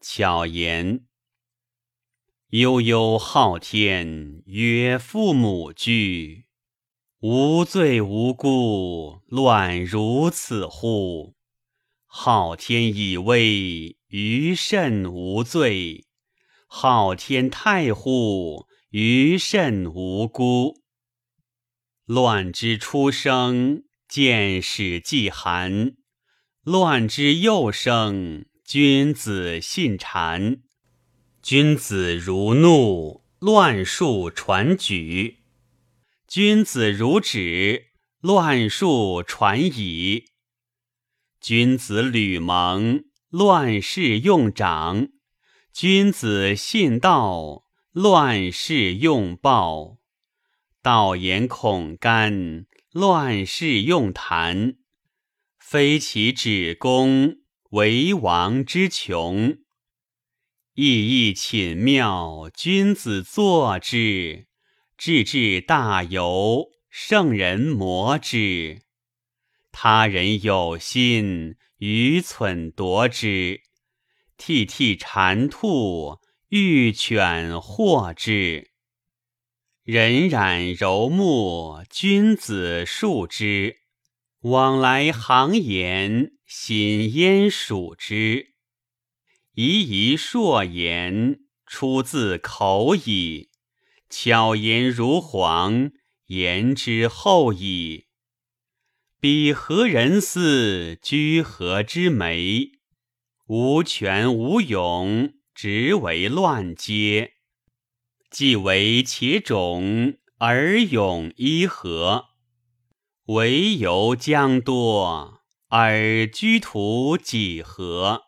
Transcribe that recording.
巧言。悠悠昊天，曰父母居。无罪无故，乱如此乎？昊天以威，余甚无罪；昊天太乎，余甚无辜。乱之初生，见始既寒；乱之幼生，君子信谗。君子如怒，乱数传举。君子如止，乱数传矣。君子吕蒙，乱世用长；君子信道，乱世用暴。道言恐干，乱世用谈。非其止公，为王之穷。意义寝妙，君子作之。志志大游，圣人摩之；他人有心，愚蠢夺之。涕涕谗兔，欲犬获之。荏苒柔木，君子述之；往来行言，心焉属之。夷夷硕言，出自口矣。巧言如簧，言之后矣。彼何人似？居何之美？无权无勇，直为乱阶。既为其种，而勇伊何？为由将多，而居徒几何？